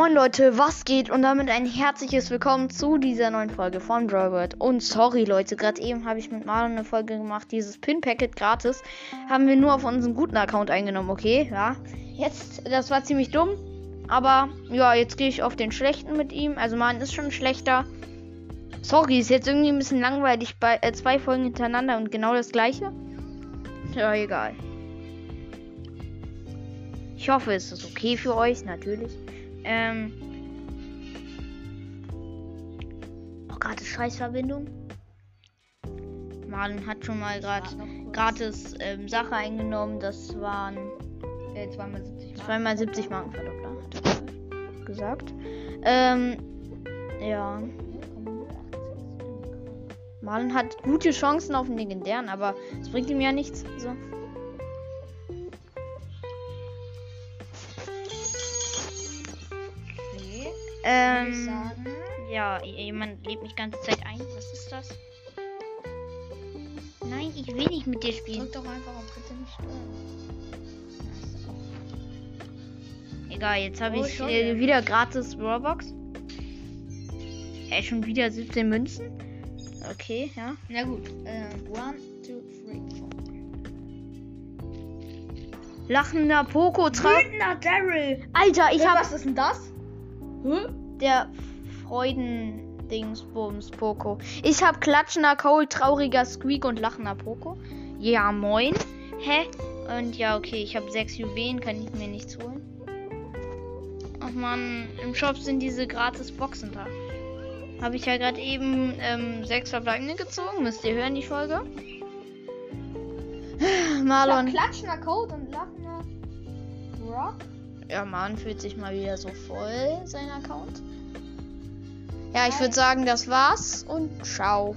Moin Leute, was geht? Und damit ein herzliches Willkommen zu dieser neuen Folge von Drawbird. Und sorry Leute, gerade eben habe ich mit Marlon eine Folge gemacht. Dieses Pin-Packet gratis haben wir nur auf unseren guten Account eingenommen, okay? Ja. Jetzt, das war ziemlich dumm. Aber ja, jetzt gehe ich auf den schlechten mit ihm. Also Marlon ist schon schlechter. Sorry, ist jetzt irgendwie ein bisschen langweilig bei äh, zwei Folgen hintereinander und genau das gleiche. Ja, egal. Ich hoffe, es ist okay für euch, natürlich. Ähm. Oh, gratis Scheißverbindung. Marlon hat schon mal gerade gratis ähm, Sache eingenommen. Das waren Äh, zweimal 70 Mark. zweimal 70 Marken Verdoppler. Hat er gesagt. Ähm. Ja. Marlon hat gute Chancen auf den legendären, aber es bringt ihm ja nichts. So. Ähm. Ja, jemand lebt mich ganze Zeit ein. Was ist das? Nein, ich will nicht mit dir spielen. Drück doch einfach auf bitte nicht stören. Egal, jetzt habe Oh, ich äh, wieder gratis Robux. Äh, schon wieder 17 Münzen. Okay, ja. Na gut. Äh, one, two, three, four. Lachender Poco. Wütender Daryl. Alter, ich Hey, habe was ist denn das? Hä? der Freuden-Dingsbums Poco. Ich habe klatschender Cole, trauriger Squeak und lachender Poco. Ja, moin. Hä? Und ja, okay, ich habe sechs Juwelen, kann ich mir nichts holen. Ach man, im Shop sind diese gratis Boxen da. Habe ich ja gerade eben ähm, sechs verbleibende gezogen. Müsst ihr hören, die Folge? Marlon. Klatschender Code und. Ja, Marlon fühlt sich mal wieder so voll, sein Account. Ja, ich würde sagen, das war's und ciao.